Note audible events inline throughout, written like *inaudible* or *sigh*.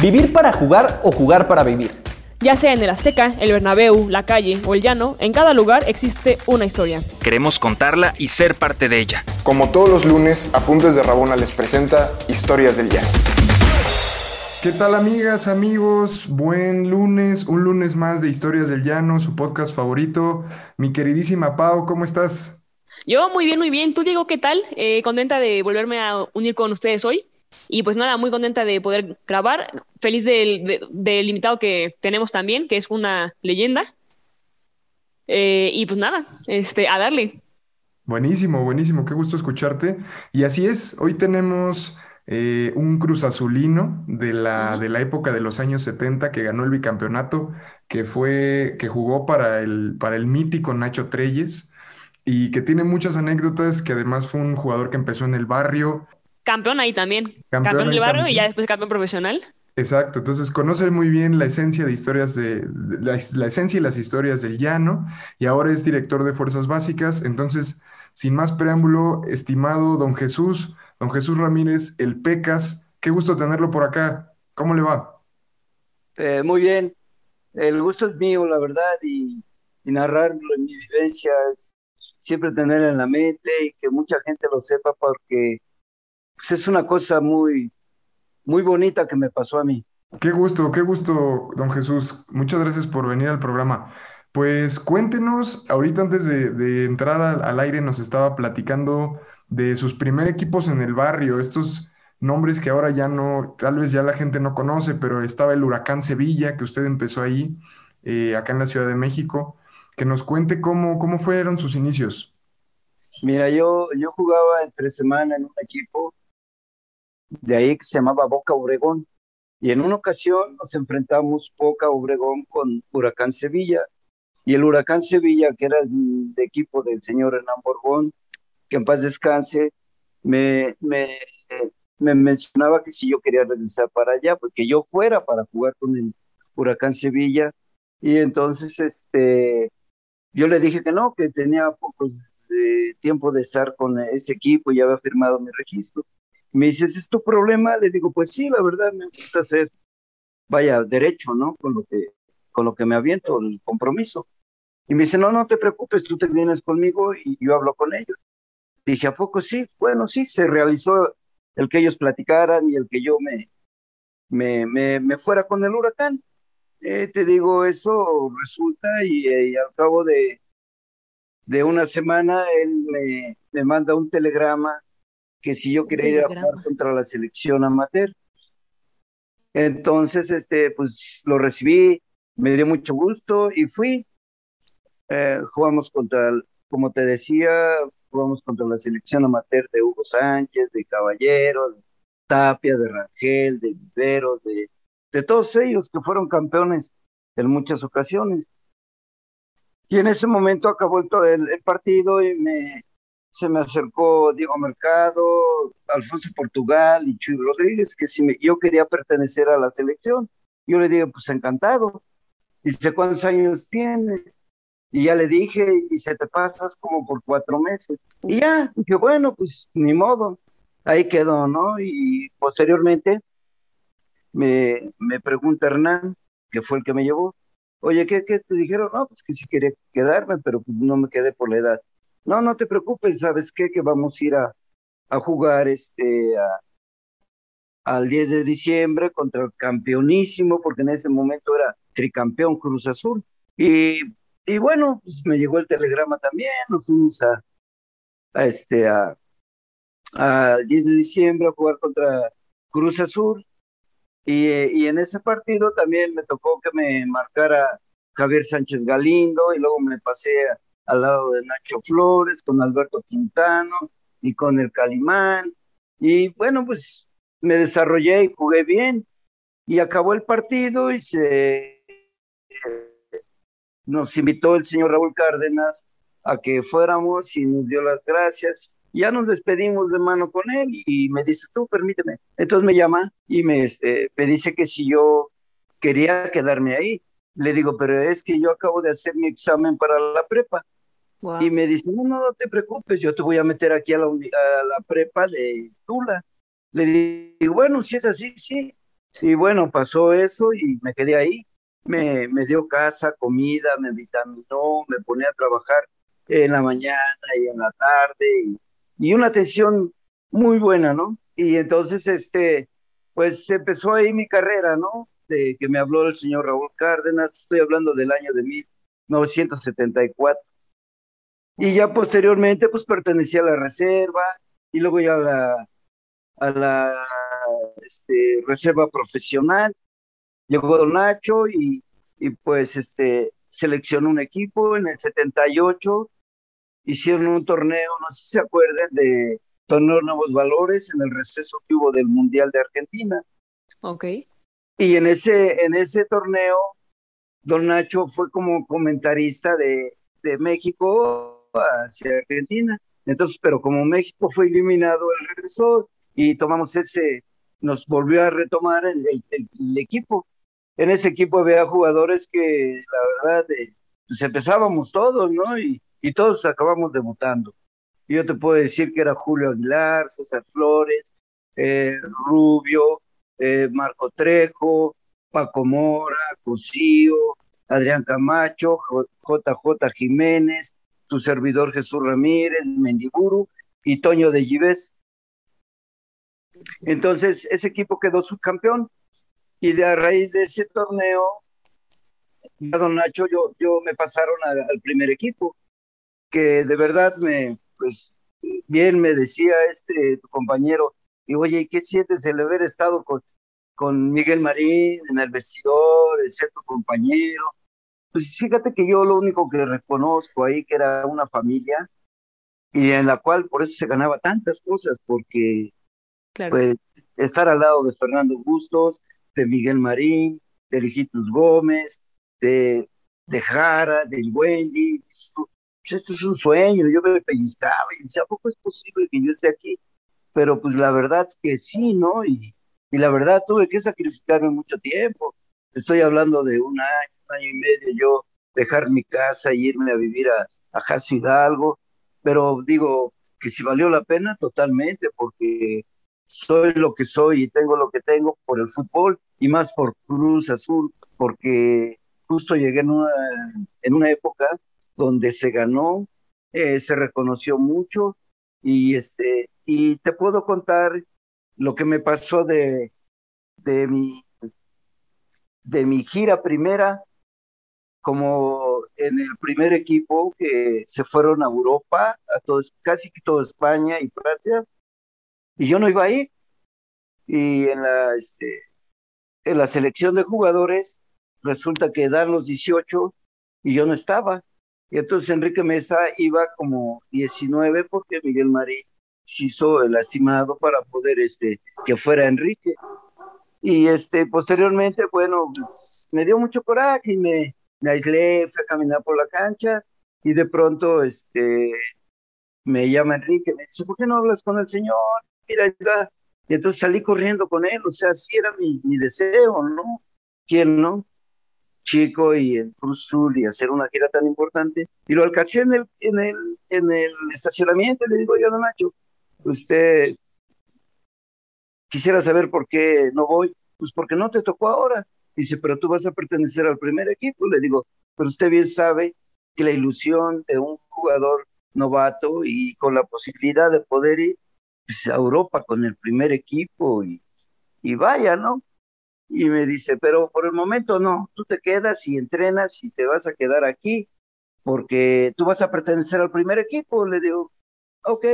Vivir para jugar o jugar para vivir. Ya sea en el Azteca, el Bernabéu, la calle o el llano, en cada lugar existe una historia. Queremos contarla y ser parte de ella. Como todos los lunes, Apuntes de Rabona les presenta Historias del Llano. ¿Qué tal amigas, amigos? Buen lunes, un lunes más de Historias del Llano, su podcast favorito. Mi queridísima Pau, ¿cómo estás? Yo muy bien, muy bien. ¿Tú, Diego, qué tal? Eh, contenta de volverme a unir con ustedes hoy. Y pues nada, muy contenta de poder grabar. Feliz del, del invitado que tenemos también, que es una leyenda. Eh, y pues nada, este, a darle. Buenísimo, buenísimo, qué gusto escucharte. Y así es, hoy tenemos eh, un Cruz Azulino de la, de la época de los años 70 que ganó el bicampeonato, que fue, que jugó para el, para el mítico Nacho Treyes y que tiene muchas anécdotas, que además fue un jugador que empezó en el barrio, campeón ahí también. Campeón, del barrio y ya después campeón profesional. Exacto, entonces conoce muy bien la esencia de historias de, la, esencia y las historias del llano y ahora es director de Fuerzas Básicas. Entonces, sin más preámbulo, estimado don Jesús, don Jesús Ramírez, el Pecas, qué gusto tenerlo por acá. ¿Cómo le va? Eh, muy bien, el gusto es mío, la verdad, y, y narrarlo en mi vivencia, siempre tener en la mente y que mucha gente lo sepa porque pues es una cosa muy, muy bonita que me pasó a mí. Qué gusto, qué gusto, don Jesús. Muchas gracias por venir al programa. Pues cuéntenos, ahorita antes de, entrar al, aire nos estaba platicando de sus primeros equipos en el barrio, estos nombres que ahora ya no, tal vez ya la gente no conoce, pero estaba el Huracán Sevilla, que usted empezó ahí, eh, acá en la Ciudad de México. Que nos cuente cómo, cómo fueron sus inicios. Mira, yo, yo jugaba entre semana en un equipo de ahí que se llamaba Boca Obregón. Y en una ocasión nos enfrentamos Boca Obregón con Huracán Sevilla. Y el Huracán Sevilla, que era el equipo del señor Hernán Borbón, que en paz descanse, me, me, me mencionaba que si yo quería regresar para allá, porque yo fuera para jugar con el Huracán Sevilla. Y entonces este, yo le dije que no, que tenía poco eh, tiempo de estar con ese equipo y había firmado mi registro. Me dice, ¿es tu problema? Le digo, pues sí, la verdad me gusta hacer, vaya, derecho, ¿no? Con lo que, con lo que me aviento, el compromiso. Y me dice, no, no te preocupes, tú te vienes conmigo y yo hablo con ellos. Dije, ¿a poco sí? Bueno, sí, se realizó el que ellos platicaran y el que yo me, me, me, fuera con el huracán. Eh, te digo, eso resulta y, y, al cabo de, de una semana él me, me manda un telegrama que si yo quería ir a jugar contra la selección amateur. Entonces, este, pues lo recibí, me dio mucho gusto y fui. Eh, jugamos contra, como te decía, jugamos contra la selección amateur de Hugo Sánchez, de Caballero, de Tapia, de Rangel, de Vivero, de, de todos ellos que fueron campeones en muchas ocasiones. Y en ese momento acabó el, el partido y me, se me acercó Diego Mercado, Alfonso Portugal y Chuy Rodríguez, que si yo quería pertenecer a la selección. Yo le dije, pues encantado. Dice, ¿cuántos años tiene? Y ya le dije, y se te pasas como por cuatro meses. Y ya, dije, bueno, pues ni modo. Ahí quedó, ¿no? Y posteriormente me, me pregunta Hernán, que fue el que me llevó, oye, ¿qué, ¿qué, te dijeron? No, pues que sí quería quedarme, pero pues no me quedé por la edad. No, no te preocupes, ¿sabes qué? Que vamos a ir a, a jugar este al 10 de diciembre contra el campeonísimo, porque en ese momento era tricampeón Cruz Azul. Y, y bueno, pues me llegó el telegrama también, nos fuimos a, este a, a 10 de diciembre a jugar contra Cruz Azul. Y, y en ese partido también me tocó que me marcara Javier Sánchez Galindo y luego me pasé a, al lado de Nacho Flores, con Alberto Quintano y con el Calimán. Y bueno, pues me desarrollé y jugué bien. Y acabó el partido y se nos invitó el señor Raúl Cárdenas a que fuéramos y nos dio las gracias. Ya nos despedimos de mano con él y me dice, tú permíteme. Entonces me llama y me, este, me dice que si yo quería quedarme ahí. Le digo, pero es que yo acabo de hacer mi examen para la prepa. Y me dice, no, no, no te preocupes, yo te voy a meter aquí a la, a la prepa de Tula. Le digo, bueno, si es así, sí. Y bueno, pasó eso y me quedé ahí. Me, me dio casa, comida, me vitaminó, me ponía a trabajar en la mañana y en la tarde y, una atención muy buena, ¿no? Y entonces, este, pues empezó ahí mi carrera, ¿no? De que me habló el señor Raúl Cárdenas, estoy hablando del año de 1974. Y ya posteriormente, pues pertenecía a la reserva y luego ya a la, a la este, reserva profesional. Llegó Don Nacho y, y pues este, seleccionó un equipo en el 78. Hicieron un torneo, no sé si se acuerdan, de torneo Nuevos Valores en el receso que hubo del Mundial de Argentina. Ok. Y en ese, en ese torneo, Don Nacho fue como comentarista de, de México hacia Argentina. Entonces, pero como México fue eliminado, él regresó y tomamos ese, nos volvió a retomar el, el, el equipo. En ese equipo había jugadores que, la verdad, eh, pues empezábamos todos, ¿no? Y, y todos acabamos debutando. Yo te puedo decir que era Julio Aguilar, César Flores, eh, Rubio, eh, Marco Trejo, Paco Mora, Cosío, Adrián Camacho, JJ Jiménez, tu servidor Jesús Ramírez, Mendiburu y Toño de Gives. Entonces, ese equipo quedó subcampeón y de a raíz de ese torneo, a don Nacho, yo, yo me pasaron a, al primer equipo, que de verdad me, pues, bien me decía este tu compañero, y oye, ¿qué sientes el haber estado con, con Miguel Marín en el vestidor, el ser tu compañero? Pues fíjate que yo lo único que reconozco ahí que era una familia y en la cual por eso se ganaba tantas cosas, porque Claro. pues estar al lado de Fernando Bustos, de Miguel Marín, de Lejitos Gómez, de, de Jara, del Wendy, pues esto es un sueño, yo me pellizcaba y decía, ¿a poco es posible que yo esté aquí? Pero pues la verdad es que sí, ¿no? Y, y la verdad tuve que sacrificarme mucho tiempo. Estoy hablando de un año, un año y medio, yo dejar mi casa y irme a vivir a, a Jaso Hidalgo, pero digo que si valió la pena totalmente, porque soy lo que soy y tengo lo que tengo por el fútbol y más por Cruz Azul, porque justo llegué en una, en una época donde se ganó, eh, se reconoció mucho y este y te puedo contar lo que me pasó de, de mi de mi gira primera como en el primer equipo que se fueron a Europa, a casi toda España y Francia, y yo no iba ahí. Y en la, este, en la selección de jugadores resulta que dan los 18 y yo no estaba. Y entonces Enrique Mesa iba como 19 porque Miguel Marín se hizo el estimado para poder este, que fuera Enrique. Y este, posteriormente, bueno, pues, me dio mucho coraje y me, me aislé, fui a caminar por la cancha y de pronto este, me llama Enrique, me dice, ¿por qué no hablas con el señor? Mira, mira. Y entonces salí corriendo con él, o sea, así era mi, mi deseo, ¿no? ¿Quién no? Chico y en Cruz Azul y hacer una gira tan importante. Y lo alcancé en el, en el, en el estacionamiento y le digo, yo, don Nacho, usted quisiera saber por qué no voy. Pues porque no te tocó ahora. Dice, pero tú vas a pertenecer al primer equipo. Le digo, pero usted bien sabe que la ilusión de un jugador novato y con la posibilidad de poder ir pues, a Europa con el primer equipo y, y vaya, ¿no? Y me dice, pero por el momento no, tú te quedas y entrenas y te vas a quedar aquí porque tú vas a pertenecer al primer equipo. Le digo, ok.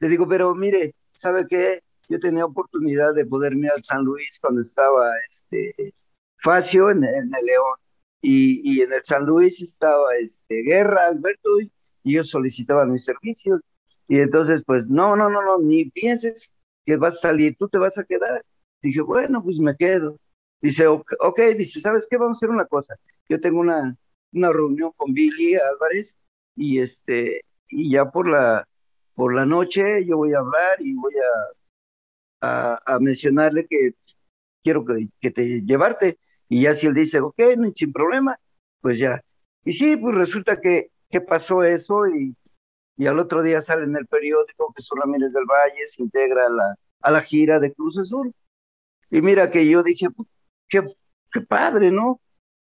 Le digo, pero mire, ¿sabe qué? Yo tenía oportunidad de poder ir al San Luis cuando estaba este, Facio en, en el León. Y, y, en el San Luis estaba este, Guerra, Alberto, y, ellos solicitaban mis servicios. Y entonces, pues, no, no, no, no, ni pienses que vas a salir, tú te vas a quedar. Dije, bueno, pues me quedo. Dice, ok, dice, ¿sabes qué? Vamos a hacer una cosa. Yo tengo una, una reunión con Billy Álvarez y este, y ya por la, por la noche yo voy a hablar y voy a, a, a mencionarle que quiero que, que, te llevarte. Y ya si él dice, ok, sin problema, pues ya. Y sí, pues resulta que, que pasó eso y, y al otro día sale en el periódico que Jesús Ramírez del Valle se integra a la, a la gira de Cruz Azul. Y mira que yo dije, qué, qué padre, ¿no?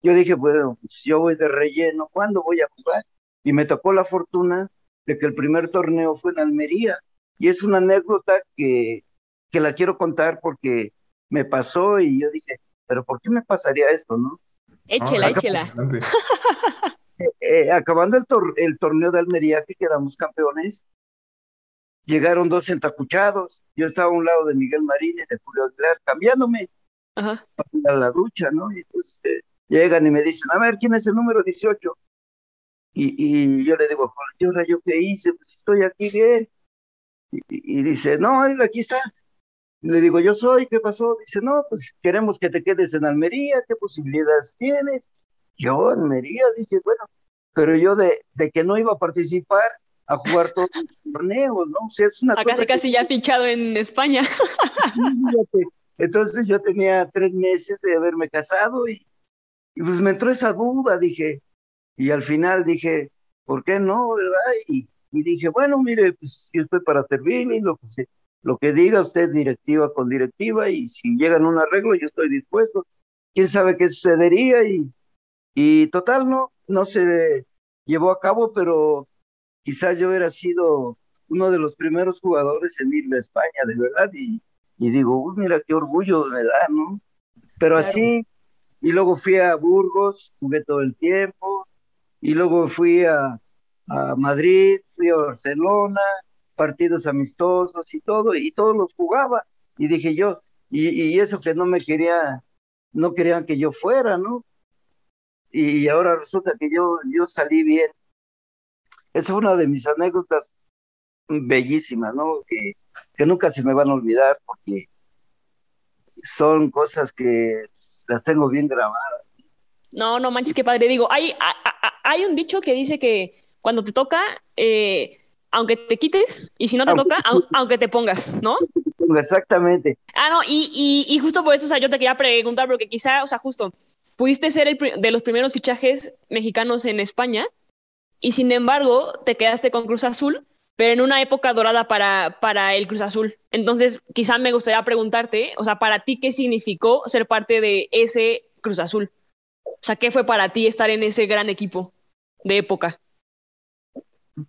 Yo dije, bueno, pues yo voy de relleno, ¿cuándo voy a jugar? Y me tocó la fortuna de que el primer torneo fue en Almería. Y es una anécdota que, que la quiero contar porque me pasó y yo dije, pero ¿por qué me pasaría esto, no? Échela, Ah, échela. adelante. *laughs* Eh, acabando el, tor- el torneo de Almería, que quedamos campeones, llegaron dos entacuchados. Yo estaba a un lado de Miguel Marín y de Julio Aguilar, cambiándome Ajá. para ir a la ducha, ¿no? Y entonces eh, llegan y me dicen, a ver, ¿quién es el número 18? Y, y yo le digo, ¿y ahora yo qué hice? Pues estoy aquí bien. Y dice, no, él aquí está. Le digo, yo soy, ¿qué pasó? Dice, no, pues queremos que te quedes en Almería, ¿qué posibilidades tienes? Yo, Almería, dije, bueno, pero yo de, de que no iba a participar a jugar todos los *laughs* torneos, ¿no? O sea, es una A cosa casi que- casi ya fichado en España. Entonces yo tenía tres meses de haberme casado y, y pues me entró esa duda, dije, y al final dije, ¿por qué no, verdad? Y, y dije, bueno, mire, pues yo estoy para servirle y lo que, se- lo que diga usted directiva con directiva y si llegan a un arreglo yo estoy dispuesto. ¿Quién sabe qué sucedería? Y, y total, no, no se llevó a cabo, pero quizás yo hubiera sido uno de los primeros jugadores en ir a España, de verdad, y, y digo, "Uy, mira qué orgullo me da, ¿no? Pero Claro. así, y luego fui a Burgos, jugué todo el tiempo, y luego fui a, a Madrid, fui a Barcelona, partidos amistosos y todo, y todos los jugaba, y dije yo, y, eso que no me quería, no querían que yo fuera, ¿no? Y, ahora resulta que yo, yo salí bien. Esa fue una de mis anécdotas bellísimas, ¿no? Que, nunca se me van a olvidar porque son cosas que pues, las tengo bien grabadas. No, no manches, qué padre. Digo, hay, hay un dicho que dice que cuando te toca, eh, aunque te quites, y si no te Aunque toca, te aunque te pongas, ¿no? Exactamente. Ah, no, y, y, y justo por eso, o sea, yo te quería preguntar, porque quizá, o sea, justo, pudiste ser el de los primeros fichajes mexicanos en España, y sin embargo, te quedaste con Cruz Azul, pero en una época dorada para, para el Cruz Azul. Entonces, quizá me gustaría preguntarte, o sea, para ti, ¿qué significó ser parte de ese Cruz Azul? O sea, ¿qué fue para ti estar en ese gran equipo de época?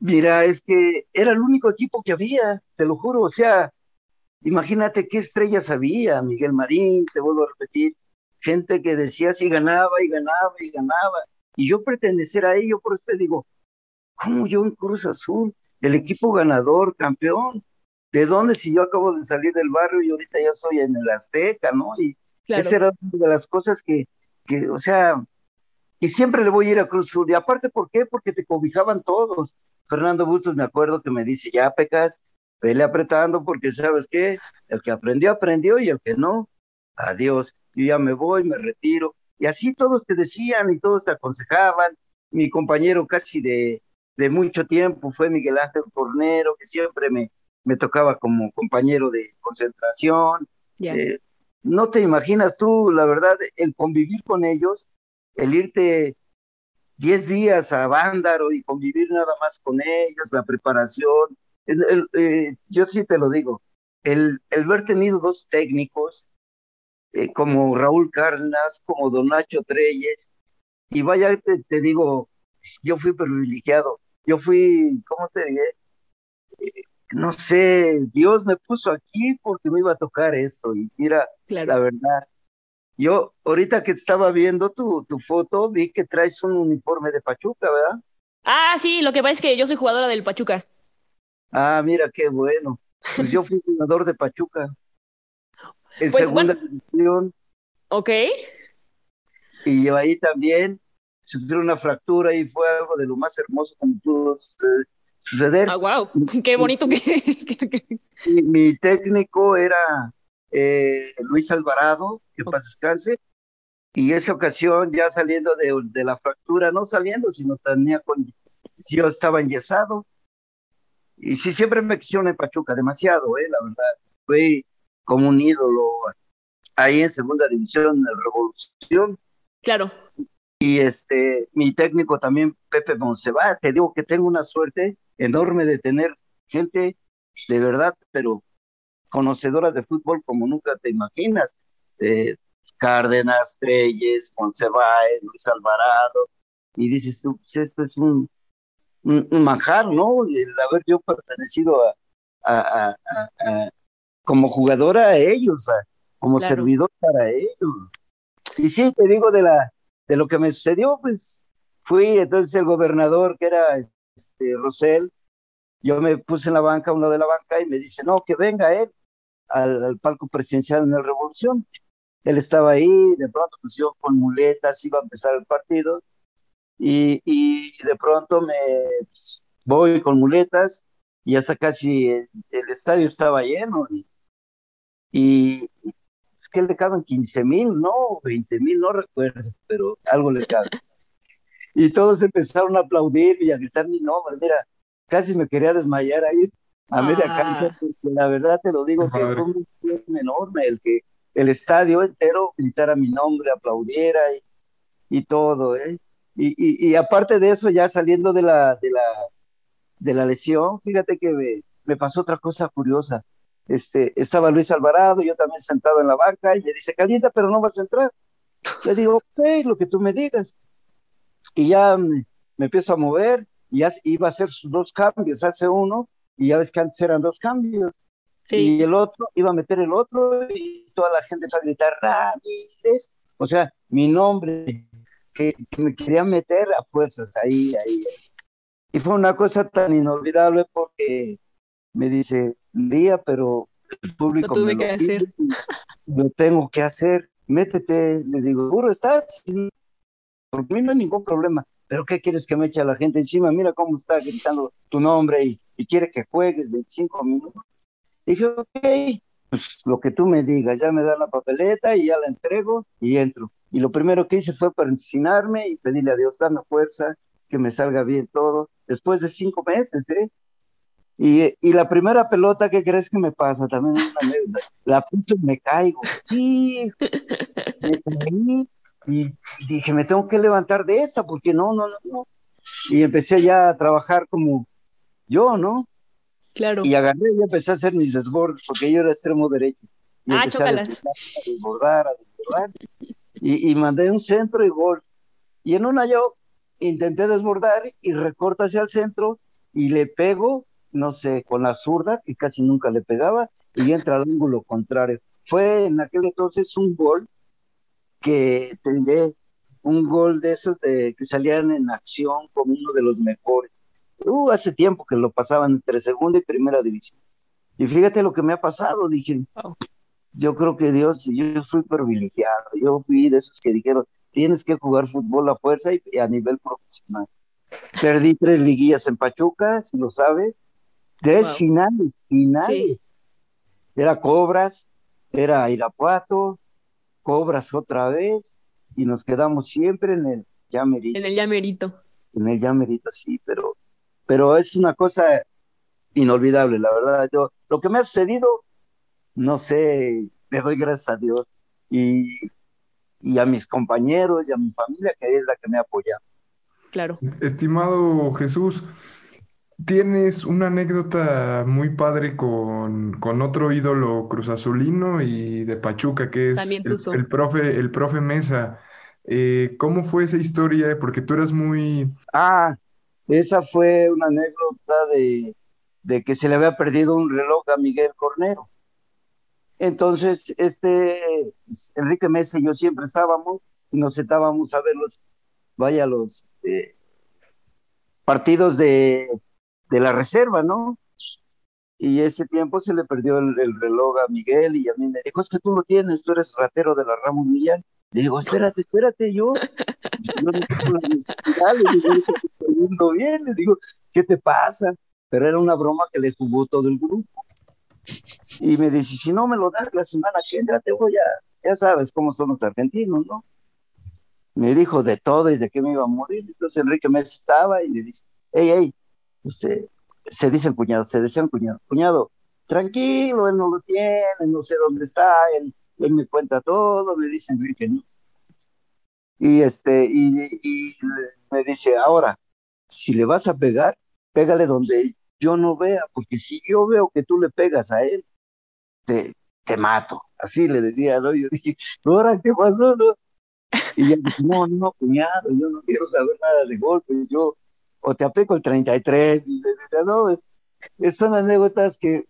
Mira, es que era el único equipo que había, te lo juro. O sea, imagínate qué estrellas había, Miguel Marín, te vuelvo a repetir, gente que decía si ganaba y ganaba y ganaba. Y yo pertenecer a ello, por eso te digo, ¿cómo yo en Cruz Azul? El equipo ganador, campeón. ¿De dónde si yo acabo de salir del barrio y ahorita ya soy en el Azteca, ¿no? Y Claro. esa era una de las cosas que, que, o sea, y siempre le voy a ir a Cruz Azul. Y aparte, ¿por qué? Porque te cobijaban todos. Fernando Bustos me acuerdo que me dice, ya pecas, vele apretando porque sabes qué, el que aprendió, aprendió y el que no, adiós. Yo ya me voy, me retiro. Y así todos te decían y todos te aconsejaban. Mi compañero casi de, de mucho tiempo fue Miguel Ángel Tornero, que siempre me, me tocaba como compañero de concentración. Eh, no te imaginas tú, la verdad, el convivir con ellos, el irte 10 días a Vándaro y convivir nada más con ellos, la preparación. El- el, eh, yo sí te lo digo, el, el ver tenido dos técnicos eh, como Raúl Cárdenas, como Don Nacho Treyes, y vaya, te, te digo, yo fui privilegiado, yo fui, ¿cómo te diré? Eh, no sé, Dios me puso aquí porque me iba a tocar esto, y mira, la Claro. verdad. Yo, ahorita que estaba viendo tu, tu foto, vi que traes un uniforme de Pachuca, ¿verdad? Ah, sí, lo que pasa es que yo soy jugadora del Pachuca. Ah, mira, qué bueno. Pues yo fui jugador de Pachuca en Pues, segunda bueno. división ¿Ok? y yo ahí también sufrí una fractura y fue algo de lo más hermoso que me pudo suceder. Ah, wow. *laughs* Qué bonito que, *laughs* mi técnico era eh, Luis Alvarado, que paz descanse, y esa ocasión ya saliendo de, de la fractura, no saliendo, sino tenía con, yo estaba enyesado, y sí, siempre me quisieron en Pachuca, demasiado, eh, la verdad, fue como un ídolo ahí en segunda división, en Revolución, Claro. y este, mi técnico también, Pepe Monseba, te digo que tengo una suerte enorme de tener gente de verdad, pero conocedora de fútbol como nunca te imaginas. eh, Cárdenas, Treyes, Concebáez, Luis Alvarado, y dices tú, pues esto es un, un, manjar, ¿no? El haber yo pertenecido a, como jugadora a ellos, como servidor para ellos. Y sí, te digo de, la, de lo que me sucedió, pues fui entonces el gobernador, que era este, Rosell, yo me puse en la banca, uno de la banca, y me dice, no, que venga él al, palco presidencial en la Revolución. Él estaba ahí, de pronto pues yo con muletas iba a empezar el partido, y, y de pronto me pues, voy con muletas, y hasta casi el, estadio estaba lleno, y, y es que le caben 15 mil, no, 20 mil, no recuerdo, pero algo le cabe. y todos empezaron a aplaudir y a gritar mi nombre, mira, casi me quería desmayar ahí a media ah. cancha, la verdad te lo digo que fue un enorme el que el estadio entero gritara mi nombre, aplaudiera y, y todo, ¿eh? Y, y, aparte de eso, ya saliendo de la, de la, de la lesión, fíjate que me, me, pasó otra cosa curiosa. Este, estaba Luis Alvarado, yo también sentado en la banca, y me dice, calienta, pero no vas a entrar. Le digo, ok, lo que tú me digas. Y ya me, me empiezo a mover, y ya iba a hacer sus dos cambios, hace uno, y ya ves que antes eran dos cambios. Y el otro iba a meter el otro, y toda la gente empezó a gritar, Ramírez, o sea, mi nombre, que, me quería meter a fuerzas ahí, ahí. Y fue una cosa tan inolvidable porque me dice, día, pero el público lo tuve que hacer. Lo tengo que hacer, métete, le digo, ¿seguro estás? Por mí no hay ningún problema pero ¿qué quieres que me eche a la gente encima? Mira cómo está gritando tu nombre y, quiere que juegues 25 minutos. Dije, ok, pues lo que tú me digas, ya me da la papeleta y ya la entrego y entro. Y lo primero que hice fue persignarme y pedirle a Dios, dame fuerza, que me salga bien todo. Después de cinco meses, ¿eh? Y, y, la primera pelota, ¿qué crees que me pasa? También la puse y me caigo. Sí, me caí y, dije, me tengo que levantar de esa, porque no, no, no, no. Y empecé ya a trabajar como yo, ¿no? Claro. Y agarré y empecé a hacer mis desbordes, porque yo era extremo derecho. Y ah, chócalas. A desbordar, a desbordar, y, y mandé un centro y gol. Y en una yo intenté desbordar y recorto hacia el centro y le pego, no sé, con la zurda, que casi nunca le pegaba, y entra al ángulo contrario. Fue en aquel entonces un gol que tendré un gol de esos de, que salían en acción como uno de los mejores. Uh, hace tiempo que lo pasaban entre segunda y primera división. Y fíjate lo que me ha pasado, dije, yo creo que Dios, yo fui privilegiado, yo fui de esos que dijeron, tienes que jugar fútbol a fuerza y, a nivel profesional. Perdí tres liguillas en Pachuca, si lo sabes, tres finales, finales. Era Cobras, era Irapuato, cobras otra vez y nos quedamos siempre en el llamerito. En el llamerito. En el llamerito, sí, pero, pero es una cosa inolvidable, la verdad. Yo, lo que me ha sucedido, no sé, le doy gracias a Dios y, y a mis compañeros y a mi familia, que es la que me ha apoyado. Claro. Estimado Jesús, Tienes una anécdota muy padre con, con otro ídolo cruzazulino y de Pachuca, que es el, profe, el profe Mesa. Eh, ¿cómo fue esa historia? Porque tú eras muy... Ah, esa fue una anécdota de, de que se le había perdido un reloj a Miguel Cornero. Entonces, este Enrique Mesa y yo siempre estábamos y nos sentábamos a ver los, vaya, los este, partidos de de la reserva, ¿no? Y ese tiempo se le perdió el, reloj a Miguel y a mí me dijo, es que tú lo tienes, tú eres ratero de la Ramos Millán. Le digo, espérate, espérate, yo, yo no tengo la le digo, estoy bien, le digo, ¿qué te pasa? Pero era una broma que le jugó todo el grupo. Y me dice, si no me lo das la semana que entra, te voy a, ya sabes cómo son los argentinos, ¿no? Me dijo de todo y de qué me iba a morir. Entonces Enrique me estaba y le dice, hey, hey, se, se dice cuñado, se decía cuñado, cuñado, tranquilo, él no lo tiene, no sé dónde está, él, él me cuenta todo, me dice Enrique, ¿no? Y, este, y me dice, ahora, si le vas a pegar, pégale donde yo no vea, porque si yo veo que tú le pegas a él, te, te mato. Así le decía, ¿no? Yo dije, ahora qué pasó, no? Y ella dijo, no, no, cuñado, yo no quiero saber nada de golpes, yo, o te aplico el 33, dice, no, son anécdotas que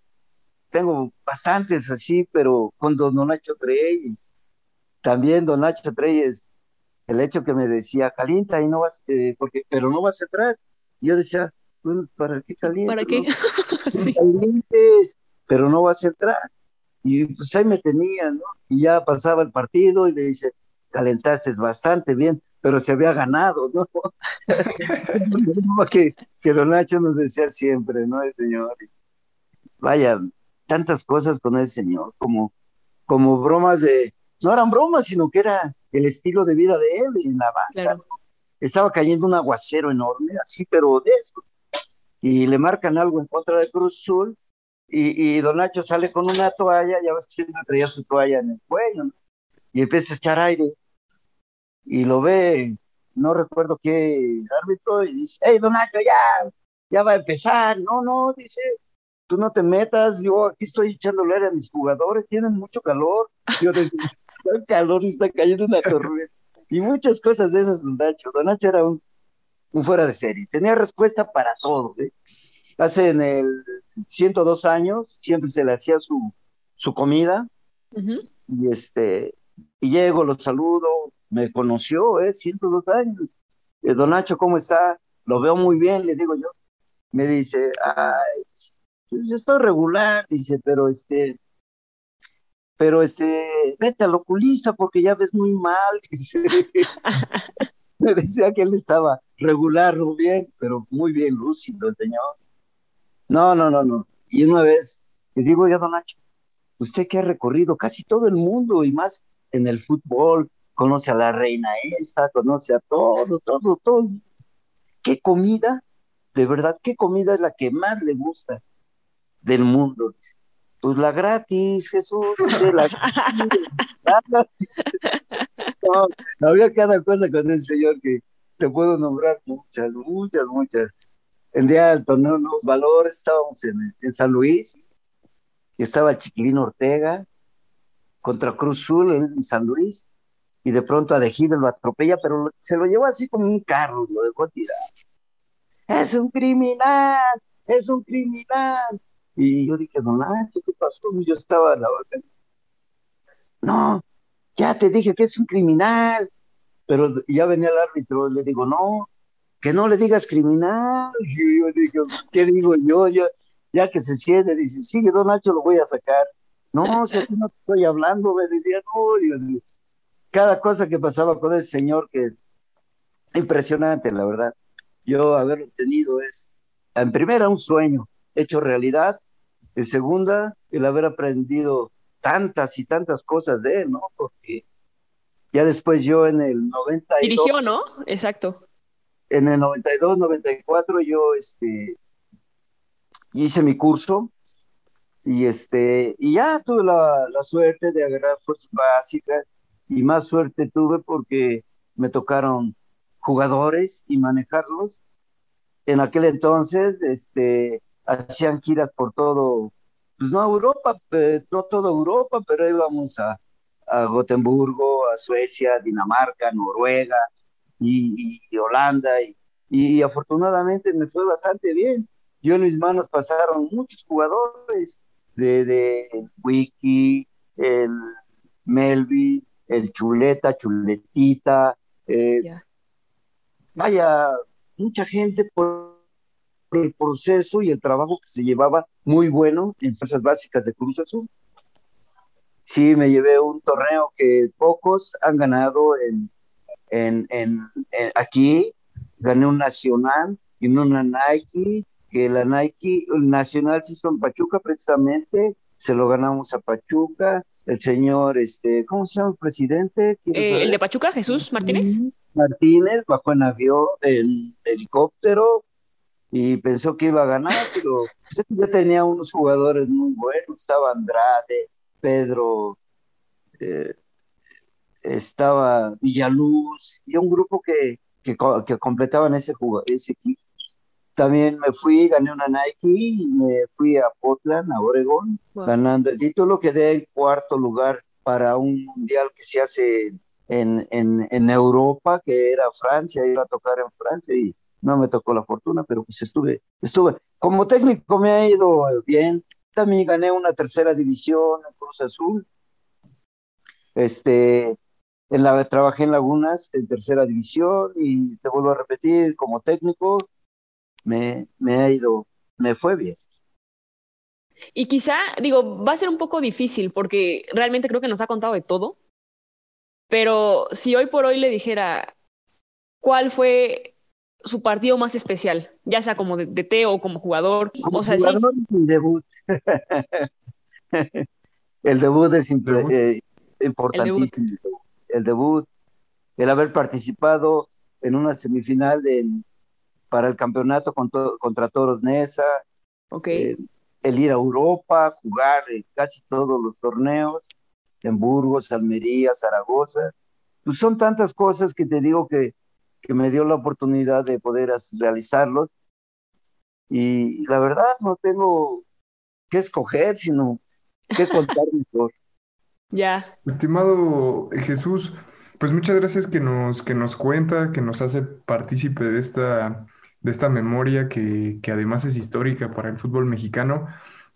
tengo bastantes así, pero con don Nacho Treyes, también don Nacho Treyes, el hecho que me decía, calienta y no vas, eh, porque, pero no vas a entrar. yo decía, bueno, ¿para qué calienta? ¿Para qué? *laughs* sí. Calientes, pero no vas a entrar. Y pues ahí me tenía, ¿no? Y ya pasaba el partido y le dice, calentaste bastante bien, pero se había ganado, ¿no? que, que Don Nacho nos decía siempre, ¿no? El señor. Vaya, tantas cosas con el señor, como, como bromas de, no eran bromas, sino que era el estilo de vida de él en la banda. Estaba cayendo un aguacero enorme, así, pero de eso. Y le marcan algo en contra de Cruz Azul y, Don Nacho sale con una toalla, ya ves que siempre traía su toalla en el cuello, y empieza a echar aire. Y lo ve, no recuerdo qué árbitro, y dice, hey, Don Nacho, ya, ya va a empezar. No, no, dice, tú no te metas, yo aquí estoy echando aire a mis jugadores, tienen mucho calor. Yo decía, *laughs* el calor y está cayendo una tormenta. Y muchas cosas de esas, Don Nacho. Don Nacho era un, un fuera de serie, tenía respuesta para todo. ¿eh? hace en el 102 años, siempre se le hacía su, su comida, y este, y llego, lo saludo, me conoció, ¿eh? 102 años. Eh, don Nacho, ¿cómo está? Lo veo muy bien, le digo yo. Me dice, ay, pues estoy regular, dice, pero este, pero este, vete al oculista porque ya ves muy mal, *laughs* me decía que él estaba regular, muy bien, pero muy bien lúcido señor. No, no, no, no. Y una vez le digo ya, don Nacho, usted que ha recorrido casi todo el mundo y más en el fútbol, conoce a la reina esta, conoce a todo, todo, todo. ¿Qué comida, de verdad, qué comida es la que más le gusta del mundo? Pues la gratis, Jesús, la *laughs* *laughs* gratis. No, había cada cosa con el Señor que te puedo nombrar muchas, muchas, muchas el día del torneo Nuevos Valores, estábamos en, en San Luis, y estaba el Chiquilín Ortega contra Cruz Azul en San Luis, y de pronto a De lo atropella, pero se lo llevó así como un carro, lo dejó tirar. Es un criminal, es un criminal. Y yo dije, don Ángel, ¿qué pasó? Yo estaba en la vaca. No, ya te dije que es un criminal. Pero ya venía el árbitro, le digo, no, que no le digas criminal. Y yo digo, ¿qué digo yo? yo? Ya que se siente, dice, sí, don Nacho lo voy a sacar. No, si aquí no estoy hablando, me decía, no, cada cosa que pasaba con ese señor que impresionante, la verdad. Yo haberlo tenido es, en primera, un sueño hecho realidad, en segunda, el haber aprendido tantas y tantas cosas de él, ¿no? Porque ya después yo en el 92... Dirigió, ¿no? Exacto en el 92, 94 yo este, hice mi curso y, este, y ya tuve la, la suerte de agarrar fuerzas básicas y más suerte tuve porque me tocaron jugadores y manejarlos. En aquel entonces este, hacían giras por todo, pues no Europa, no toda Europa, pero íbamos a, a Gotemburgo, a Suecia, Dinamarca, Noruega, y, Holanda, y, afortunadamente me fue bastante bien. Yo en mis manos pasaron muchos jugadores de, de Wiki, el Melvi, el Chuleta, Chuletita, eh, vaya, mucha gente por el proceso y el trabajo que se llevaba muy bueno en fuerzas básicas de Cruz Azul. Sí, me llevé un torneo que pocos han ganado en, en, en, aquí. Gané un nacional y una Nike, que la Nike, el nacional se hizo en Pachuca precisamente, se lo ganamos a Pachuca, el señor, este, ¿cómo se llama el presidente? Eh, el de Pachuca, Jesús Martínez. Martínez bajó en avión, en helicóptero, y pensó que iba a ganar, pero pues, ya tenía unos jugadores muy buenos, estaba Andrade, Pedro, eh, estaba Villaluz y un grupo que, que, completaban ese, ese equipo. También me fui, gané una Nike y me fui a Portland, a Oregon, ganando el título. Quedé en cuarto lugar para un mundial que se hace en, en, en, Europa, que era Francia, iba a tocar en Francia y no me tocó la fortuna, pero pues estuve, estuve. Como técnico me ha ido bien. También gané una tercera división en Cruz Azul. Este, en la, trabajé en Lagunas en tercera división y te vuelvo a repetir, como técnico me, me ha ido, me fue bien. Y quizá, digo, va a ser un poco difícil porque realmente creo que nos ha contado de todo. Pero si hoy por hoy le dijera cuál fue su partido más especial, ya sea como de, de o como jugador, como o sea, jugador, el debut. *laughs* el debut es eh, importantísimo. El debut. el haber participado en una semifinal de, para el campeonato contra Toros Nesa, okay. Eh, el ir a Europa, jugar en casi todos los torneos, en Burgos, Almería, Zaragoza. Pues son tantas cosas que te digo que, que me dio la oportunidad de poder realizarlos. Y la verdad no tengo que escoger, sino que contar *laughs* mejor. Ya. Estimado Jesús, pues muchas gracias que nos, que nos cuenta, que nos hace partícipe de esta de esta memoria que, que además es histórica para el fútbol mexicano.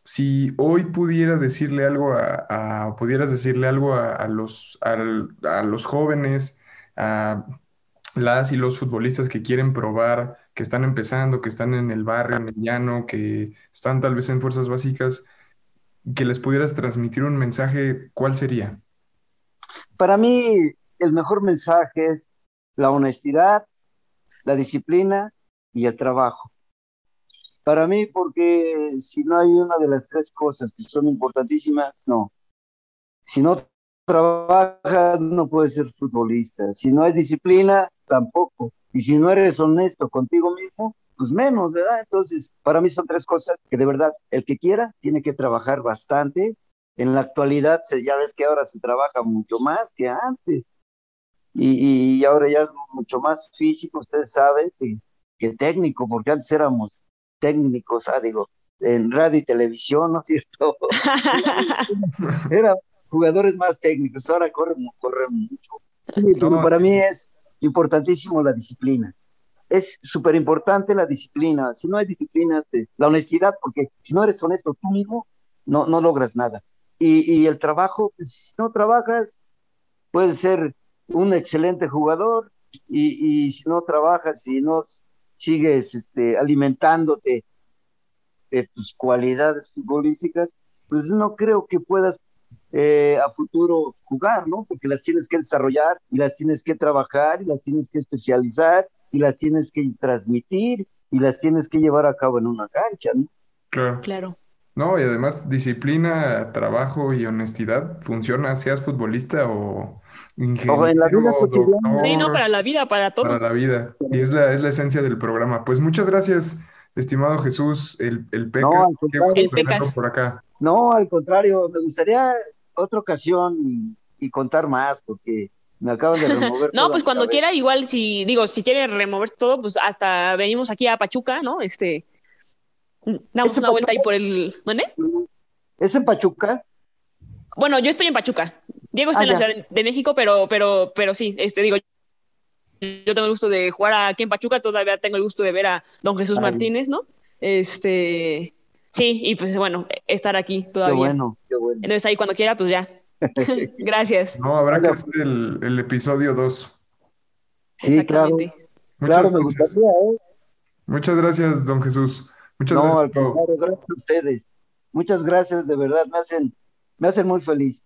Si hoy pudiera decirle algo a, pudieras decirle algo a, los, a, los jóvenes, a las y los futbolistas que quieren probar, que están empezando, que están en el barrio, en el llano, que están tal vez en fuerzas básicas, que les pudieras transmitir un mensaje, ¿cuál sería? Para mí, el mejor mensaje es la honestidad, la disciplina y el trabajo. Para mí, porque si no hay una de las tres cosas que son importantísimas, no. Si no trabajas, no puedes ser futbolista. Si no hay disciplina, tampoco. Y si no eres honesto contigo mismo, pues menos, ¿verdad? Entonces, para mí son tres cosas que de verdad, el que quiera tiene que trabajar bastante. En la actualidad, ya ves que ahora se trabaja mucho más que antes. Y, y ahora ya es mucho más físico, ustedes saben que que técnico, porque antes éramos técnicos, ah, digo, en radio y televisión, ¿no es cierto? *laughs* Eran jugadores más técnicos, ahora corren, corren mucho. para mí es importantísimo la disciplina. Es súper importante la disciplina. Si no hay disciplina, la honestidad, porque si no eres honesto tú mismo, no, no logras nada. Y, y el trabajo, pues, si no trabajas, puedes ser un excelente jugador, y, y si no trabajas, si no sigues este, alimentándote de tus cualidades futbolísticas, pues no creo que puedas eh, a futuro jugar, ¿no? Porque las tienes que desarrollar y las tienes que trabajar y las tienes que especializar y las tienes que transmitir y las tienes que llevar a cabo en una cancha, ¿no? Claro. Claro. No, y además disciplina, trabajo y honestidad funciona, seas futbolista o ingeniero. en la vida sí, no, para la vida, para todo. Para la vida. Y es la, es la esencia del programa. Pues muchas gracias, estimado Jesús, el, el Pecas. No, al contrario. por acá. No, al contrario, me gustaría otra ocasión y, contar más, porque me acaban de remover. *laughs* no, pues cuando quiera, igual si, digo, si quiere remover todo, pues hasta venimos aquí a Pachuca, ¿no? Este Damos una vuelta ahí por el. ¿Dónde? ¿Es en Pachuca? Bueno, yo estoy en Pachuca. Diego está ah, en la Ciudad de México, pero, pero, pero sí, este, digo, yo tengo el gusto de jugar aquí en Pachuca, todavía tengo el gusto de ver a don Jesús Martínez, ¿no? Este, sí, y pues bueno, estar aquí todavía. Qué bueno, qué bueno. Entonces ahí cuando quiera, pues ya. *laughs* Gracias. No, habrá que hacer el, el episodio 2. Sí, claro. Claro, me gustaría, ¿eh? Muchas gracias, don Jesús. Muchas no, gracias. gracias a ustedes. Muchas gracias, de verdad, me hacen, me hacen muy feliz.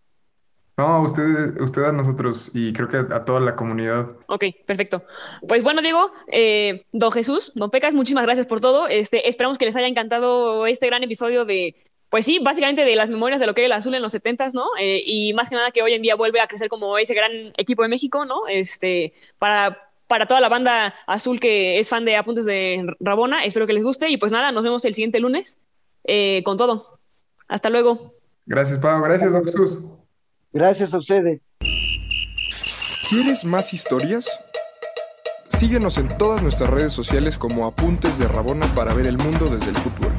No, a usted, usted a nosotros y creo que a, toda la comunidad. Ok, perfecto. Pues bueno, Diego, eh, don Jesús, don Pecas, muchísimas gracias por todo. Este, esperamos que les haya encantado este gran episodio de, pues sí, básicamente de las memorias de lo que era el azul en los setentas, ¿no? Eh, y más que nada que hoy en día vuelve a crecer como ese gran equipo de México, ¿no? Este, para para toda la banda azul que es fan de Apuntes de Rabona. Espero que les guste y pues nada, nos vemos el siguiente lunes eh, con todo. Hasta luego. Gracias, Pablo. Gracias, don Jesús. Gracias a ustedes. ¿Quieres más historias? Síguenos en todas nuestras redes sociales como Apuntes de Rabona para ver el mundo desde el fútbol.